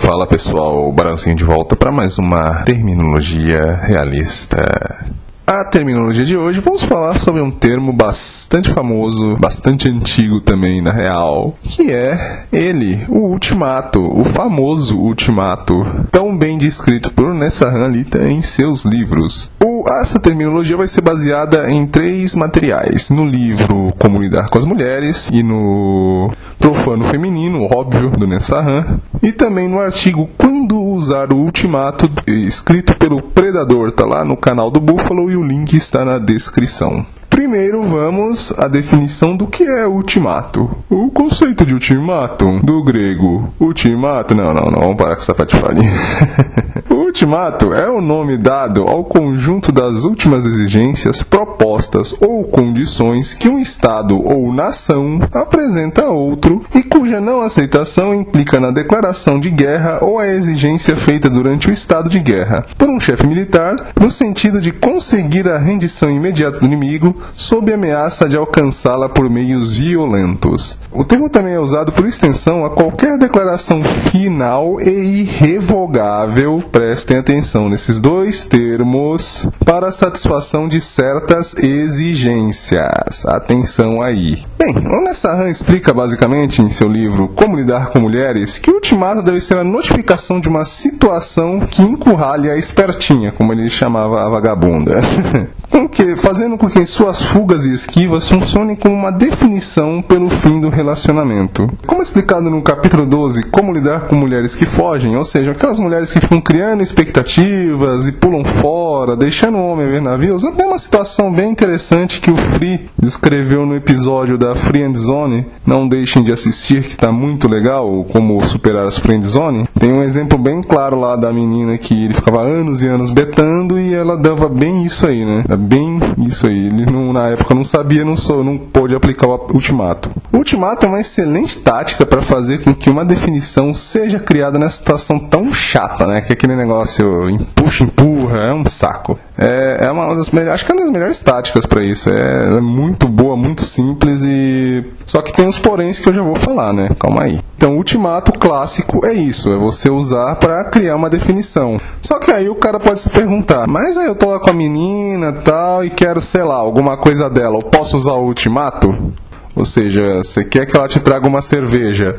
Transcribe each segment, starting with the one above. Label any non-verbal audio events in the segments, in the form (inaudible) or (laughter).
Fala pessoal, Barãozinho de volta para mais uma terminologia realista. A terminologia de hoje vamos falar sobre um termo bastante famoso, bastante antigo também na real, que é ele, o ultimato, o famoso ultimato, tão bem descrito por Nessa Hanlita em seus livros. O, essa terminologia vai ser baseada em três materiais: no livro Como Lidar com as Mulheres e no Profano Feminino, óbvio, do Nessahan, e também no artigo Quando usar o ultimato, escrito pelo Predador, tá lá no canal do Buffalo e o link está na descrição. Primeiro vamos à definição do que é ultimato. O conceito de ultimato, do grego ultimato, não, não, não, vamos parar com essa patifaria. (laughs) ultimato é o nome dado ao conjunto das últimas exigências propostas ou condições que um Estado ou nação apresenta a outro e cuja não aceitação implica na declaração de guerra ou a exigência feita durante o estado de guerra por um chefe militar no sentido de conseguir a rendição imediata do inimigo sob ameaça de alcançá-la por meios violentos. O termo também é usado por extensão a qualquer declaração final e irrevogável, prestem atenção nesses dois termos, para satisfação de certas exigências. Atenção aí. Bem, o Nessahan explica basicamente em seu livro Como Lidar com Mulheres que o ultimato deve ser a notificação de uma situação que encurralhe a espertinha, como ele chamava a vagabunda. (laughs) que, fazendo com que suas fugas e esquivas funcionem como uma definição pelo fim do relacionamento. Como explicado no capítulo 12, Como Lidar com Mulheres que Fogem, ou seja, aquelas mulheres que ficam criando expectativas e pulam fora, deixando o homem ver navios, até uma situação bem interessante que o Free descreveu no episódio da Friend Zone. Não deixem de assistir, que está muito legal, como superar as Friend Zone. Tem um exemplo bem claro lá da menina que ele ficava anos e anos betando e ela dava bem isso aí, né? bem isso aí. Ele não, na época não sabia, não, sou, não pôde aplicar o ultimato. O ultimato é uma excelente tática para fazer com que uma definição seja criada nessa situação tão chata, né? Que aquele negócio empuxa, empurra, é um saco. É, é uma das melhores, acho que é uma das melhores táticas para isso. É, é, muito boa, muito simples e só que tem uns poréns que eu já vou falar, né? Calma aí. Então, ultimato clássico é isso, é você usar para criar uma definição. Só que aí o cara pode se perguntar: "Mas aí eu tô lá com a menina, tal, e quero, sei lá, alguma coisa dela. Eu posso usar o ultimato?" Ou seja, você quer que ela te traga uma cerveja?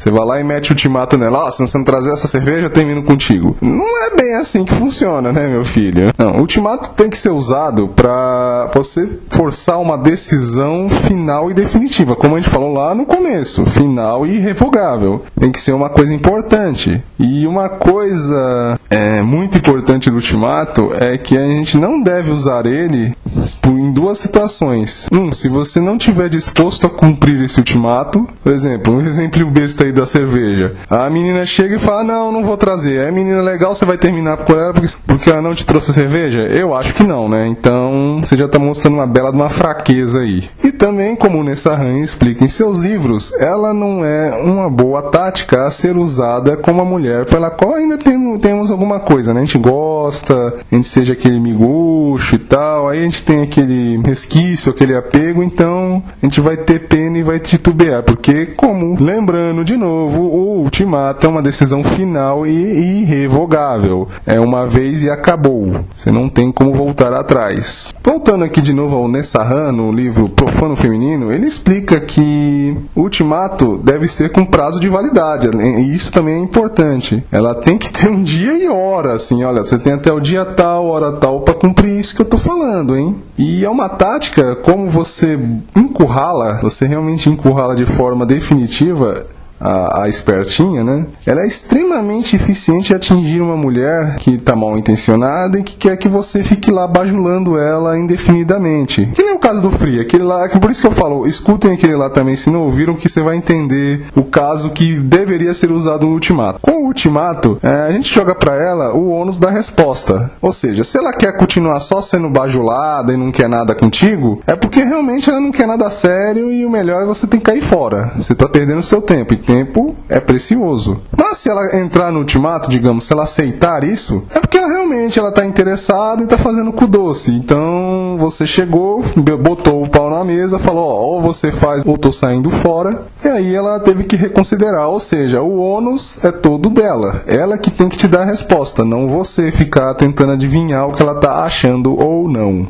Você vai lá e mete o ultimato nela, oh, se você não trazer essa cerveja, eu termino contigo. Não é bem assim que funciona, né, meu filho? Não, o ultimato tem que ser usado para você forçar uma decisão final e definitiva, como a gente falou lá no começo, final e irrevogável. Tem que ser uma coisa importante. E uma coisa é, muito importante do ultimato é que a gente não deve usar ele em duas situações. Um, se você não tiver disposto a cumprir esse ultimato, por exemplo, um exemplo besta aí aí da cerveja. A menina chega e fala: Não, não vou trazer. A menina legal, você vai terminar com ela porque, porque ela não te trouxe cerveja? Eu acho que não, né? Então você já está mostrando uma bela de uma fraqueza aí. E também, como Nessahan explica em seus livros, ela não é uma boa tática a ser usada como a mulher pela qual ainda tem, temos alguma coisa, né? A gente gosta, a gente seja aquele miguxo e tal, aí a gente tem aquele resquício, aquele apego, então a gente vai ter pena e vai titubear, porque, como lembrando de novo, o ultimato é uma decisão final e irrevogável. É uma vez e acabou. Você não tem como voltar atrás. Voltando aqui de novo ao Nessahan, no livro Profano Feminino, ele explica que o ultimato deve ser com prazo de validade. E isso também é importante. Ela tem que ter um dia e hora, assim, olha, você tem até o dia tal, hora tal para cumprir isso que eu tô falando, hein? E é uma tática como você encurrala, você realmente encurrala de forma definitiva a, a, espertinha, né? Ela é extremamente eficiente em atingir uma mulher que está mal intencionada e que quer que você fique lá bajulando ela indefinidamente. Que nem o caso do Free, aquele lá, por isso que eu falo, escutem aquele lá também, se não ouviram, que você vai entender o caso que deveria ser usado no ultimato. Com o ultimato, é, a gente joga para ela o ônus da resposta. Ou seja, se ela quer continuar só sendo bajulada e não quer nada contigo, é porque realmente ela não quer nada sério e o melhor é você ter que cair fora. Você está perdendo seu tempo tempo é precioso. Mas se ela entrar no ultimato, digamos, se ela aceitar isso, é porque ela realmente ela tá interessada e tá fazendo cu doce. Então você chegou, botou o pau na mesa, falou: ó, ou você faz ou tô saindo fora. E aí ela teve que reconsiderar, ou seja, o ônus é todo dela. Ela que tem que te dar a resposta, não você ficar tentando adivinhar o que ela tá achando ou não.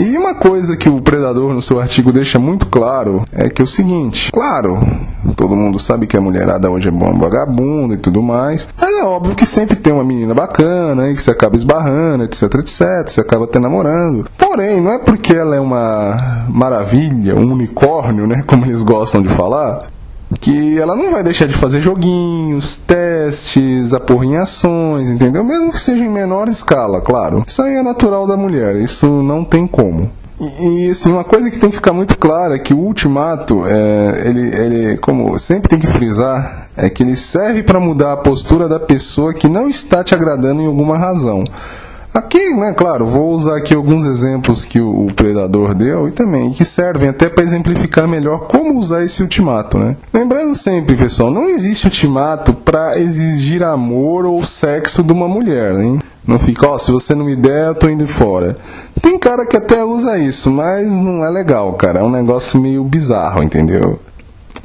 E uma coisa que o Predador no seu artigo deixa muito claro é que é o seguinte: claro, todo mundo sabe que a mulherada hoje é bom vagabunda e tudo mais, mas é óbvio que sempre tem uma menina bacana, que você acaba esbarrando, etc, etc, você acaba até namorando. Porém, não é porque ela é uma maravilha, um unicórnio, né, como eles gostam de falar, que ela não vai deixar de fazer joguinhos, testes, apurrinhações, entendeu? Mesmo que seja em menor escala, claro. Isso aí é natural da mulher, isso não tem como. E, e assim, uma coisa que tem que ficar muito clara é que o ultimato, é, ele, ele, como sempre tem que frisar, é que ele serve para mudar a postura da pessoa que não está te agradando em alguma razão. Aqui, né, claro, vou usar aqui alguns exemplos que o predador deu e também que servem até para exemplificar melhor como usar esse ultimato, né? Lembrando sempre, pessoal, não existe ultimato para exigir amor ou sexo de uma mulher, hein? Não fica, ó, oh, se você não me der, eu tô indo fora. Tem cara que até usa isso, mas não é legal, cara. É um negócio meio bizarro, entendeu?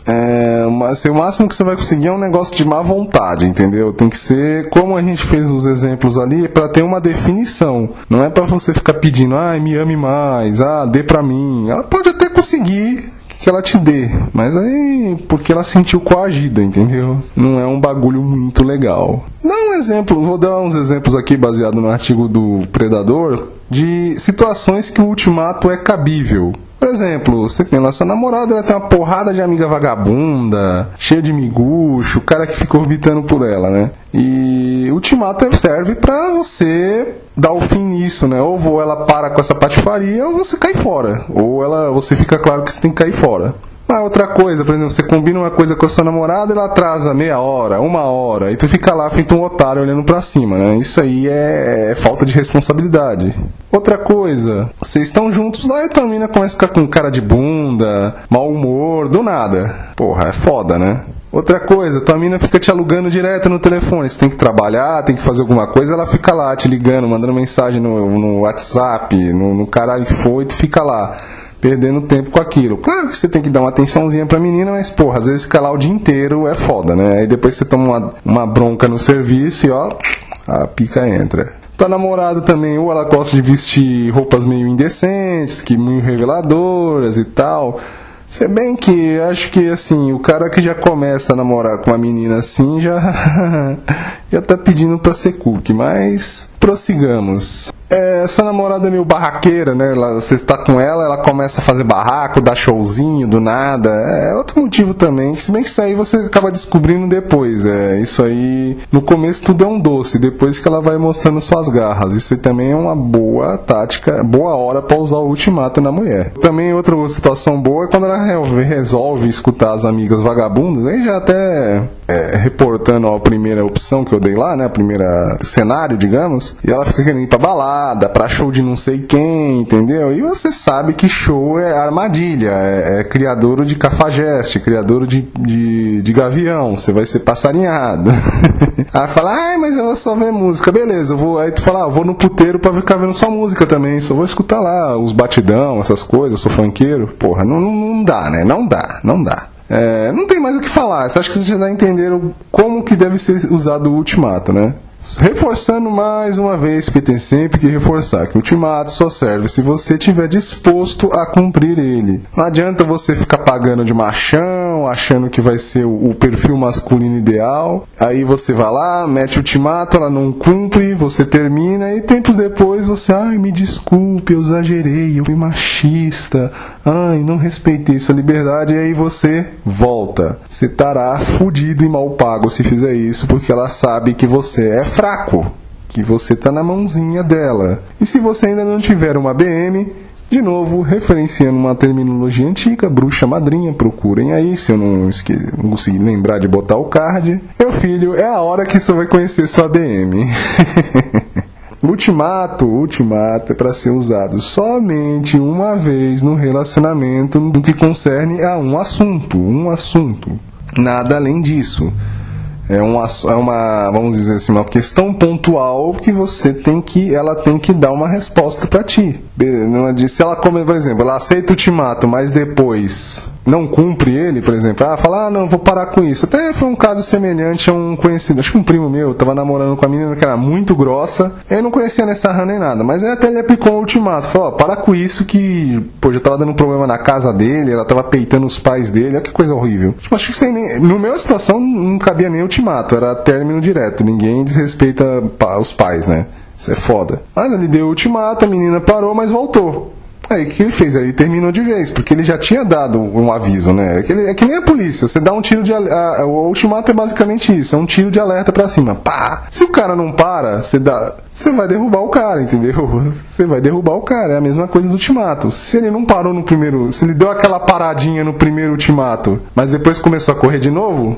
É, mas o máximo que você vai conseguir é um negócio de má vontade, entendeu? Tem que ser, como a gente fez nos exemplos ali, para ter uma definição. Não é para você ficar pedindo, ah, me ame mais, ah, dê pra mim. Ela pode até conseguir que ela te dê, mas aí porque ela sentiu coagida, entendeu? Não é um bagulho muito legal. Dá um exemplo, vou dar uns exemplos aqui baseado no artigo do Predador de situações que o ultimato é cabível. Por exemplo, você tem lá sua namorada, ela tem uma porrada de amiga vagabunda, cheia de miguxo, o cara que fica orbitando por ela, né? E ultimato serve para você dar o fim nisso, né? Ou ela para com essa patifaria ou você cai fora. Ou ela, você fica claro que você tem que cair fora. Ah, outra coisa, por exemplo, você combina uma coisa com a sua namorada, ela atrasa meia hora, uma hora, e tu fica lá feito um otário olhando pra cima, né? Isso aí é, é falta de responsabilidade. Outra coisa, vocês estão juntos lá e a mina começa a ficar com cara de bunda, mau humor, do nada. Porra, é foda, né? Outra coisa, tua mina fica te alugando direto no telefone. Você tem que trabalhar, tem que fazer alguma coisa, ela fica lá te ligando, mandando mensagem no, no WhatsApp, no, no caralho que e tu fica lá perdendo tempo com aquilo. Claro que você tem que dar uma atençãozinha pra menina, mas porra, às vezes ficar lá o dia inteiro é foda, né? Aí depois você toma uma, uma bronca no serviço e ó, a pica entra. Tua namorada também, ou ela gosta de vestir roupas meio indecentes, que meio reveladoras e tal. Se bem que acho que assim, o cara que já começa a namorar com uma menina assim já (laughs) já tá pedindo pra ser cookie, mas prossigamos. É, sua namorada é meio barraqueira, né? Ela, você está com ela, ela começa a fazer barraco, dá showzinho do nada. É outro motivo também. Se bem que isso aí você acaba descobrindo depois. É, isso aí, no começo tudo é um doce, depois que ela vai mostrando suas garras. Isso também é uma boa tática, boa hora para usar o ultimato na mulher. Também outra situação boa é quando ela resolve escutar as amigas vagabundas, aí já até é, reportando a primeira opção que eu dei lá, né? A primeira cenário, digamos, e ela fica querendo ir pra balada balada, pra show de não sei quem, entendeu? E você sabe que show é armadilha, é, é de cafajeste, criador de, de, de gavião, você vai ser passarinhado. (laughs) aí fala, ah, mas eu vou só ver música, beleza, eu vou, aí tu fala, ah, vou no puteiro pra ficar vendo só música também, só vou escutar lá os batidão, essas coisas, sou funkeiro. Porra, não, não, não dá, né? Não dá, não dá. É, não tem mais o que falar. Acho que vocês já entenderam como que deve ser usado o ultimato, né? Reforçando mais uma vez, porque tem sempre que reforçar que o ultimato só serve se você estiver disposto a cumprir ele. Não adianta você ficar pagando de machão, achando que vai ser o perfil masculino ideal. Aí você vai lá, mete o ultimato, ela não cumpre, você termina e tempos depois você, ai, me desculpe, eu exagerei, eu fui machista, ai, não respeitei sua liberdade. E aí você volta. Você estará fudido e mal pago se fizer isso, porque ela sabe que você é fraco, que você está na mãozinha dela. E se você ainda não tiver uma BM, de novo, referenciando uma terminologia antiga, bruxa madrinha, procurem aí, se eu não, esque... não conseguir lembrar de botar o card. Meu filho, é a hora que você vai conhecer sua BM. (laughs) Ultimato, ultimato é para ser usado somente uma vez no relacionamento no que concerne a um assunto, um assunto. Nada além disso. É uma, é uma, vamos dizer assim, uma questão pontual que você tem que, ela tem que dar uma resposta para ti. Se ela, come, por exemplo, ela aceita o ultimato, mas depois não cumpre ele, por exemplo, ah, fala, ah, não, vou parar com isso. Até foi um caso semelhante a um conhecido, acho que um primo meu, tava namorando com a menina que era muito grossa, eu não conhecia nessa rã nem nada, mas aí até ele aplicou um ultimato, falou, ó, para com isso que, pô, já tava dando problema na casa dele, ela tava peitando os pais dele, olha que coisa horrível. Tipo, acho que sem nem, no meu situação não cabia nem ultimato, era término direto, ninguém desrespeita os pais, né? Isso é foda. Mas ele deu o ultimato, a menina parou, mas voltou. Aí o que ele fez? Ele terminou de vez, porque ele já tinha dado um aviso, né? É que, ele, é que nem a polícia, você dá um tiro de. A, o ultimato é basicamente isso, é um tiro de alerta pra cima. Pá! Se o cara não para, você dá. Você vai derrubar o cara, entendeu? (laughs) Você vai derrubar o cara, é a mesma coisa do ultimato. Se ele não parou no primeiro. Se ele deu aquela paradinha no primeiro ultimato, mas depois começou a correr de novo, o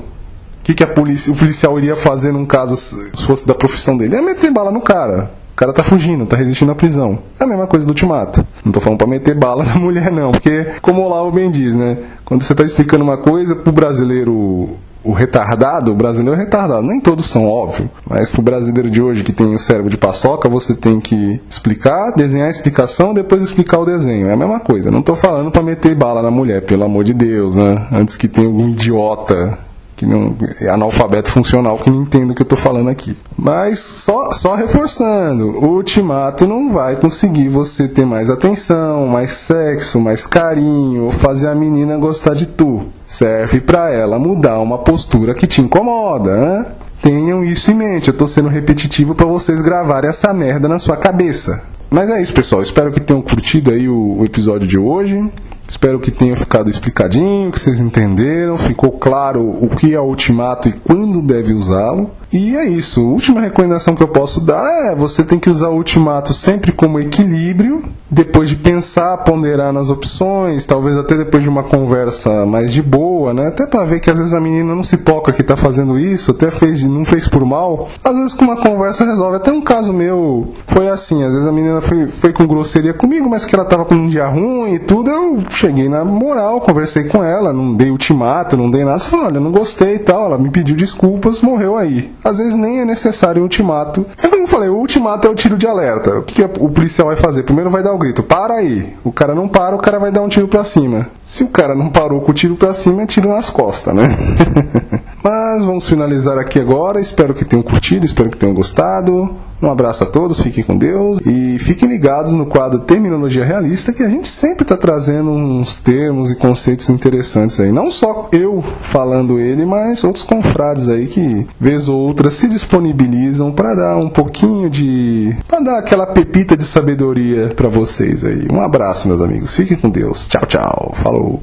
que, que a polícia, o policial iria fazer num caso se fosse da profissão dele? É meter bala no cara cara tá fugindo, tá resistindo à prisão. É a mesma coisa do ultimato. Não tô falando pra meter bala (laughs) na mulher, não. Porque, como o Olavo bem diz, né? Quando você tá explicando uma coisa pro brasileiro o retardado, o brasileiro é retardado. Nem todos são, óbvio. Mas pro brasileiro de hoje que tem o cérebro de paçoca, você tem que explicar, desenhar a explicação, depois explicar o desenho. É a mesma coisa. Não tô falando para meter bala na mulher, pelo amor de Deus, né? Antes que tenha algum idiota que não é analfabeto funcional que não entende o que eu estou falando aqui. Mas só, só reforçando, o ultimato não vai conseguir você ter mais atenção, mais sexo, mais carinho, ou fazer a menina gostar de tu. Serve para ela mudar uma postura que te incomoda, né? Tenham isso em mente, eu estou sendo repetitivo para vocês gravarem essa merda na sua cabeça. Mas é isso, pessoal. Espero que tenham curtido aí o, o episódio de hoje. Espero que tenha ficado explicadinho, que vocês entenderam, ficou claro o que é o ultimato e quando deve usá-lo. E é isso. A última recomendação que eu posso dar é você tem que usar o ultimato sempre como equilíbrio, depois de pensar, ponderar nas opções, talvez até depois de uma conversa mais de boa, né? Até para ver que às vezes a menina não se toca que tá fazendo isso, até fez, não fez por mal. Às vezes com uma conversa resolve. Até um caso meu foi assim, às vezes a menina foi, foi com grosseria comigo, mas que ela tava com um dia ruim e tudo, eu cheguei na moral, conversei com ela, não dei ultimato, não dei nada, falei, olha, não gostei e tal, ela me pediu desculpas, morreu aí às vezes nem é necessário ultimato. É como eu falei, o ultimato é o tiro de alerta. O que, que o policial vai fazer? Primeiro vai dar o grito, para aí. O cara não para, o cara vai dar um tiro pra cima. Se o cara não parou com o tiro pra cima, é tiro nas costas, né? (laughs) Mas vamos finalizar aqui agora. Espero que tenham curtido, espero que tenham gostado. Um abraço a todos, fiquem com Deus e fiquem ligados no quadro Terminologia Realista que a gente sempre está trazendo uns termos e conceitos interessantes aí. Não só eu falando ele, mas outros confrades aí que, vez ou outra, se disponibilizam para dar um pouquinho de. para dar aquela pepita de sabedoria para vocês aí. Um abraço, meus amigos. Fiquem com Deus. Tchau, tchau. Falou.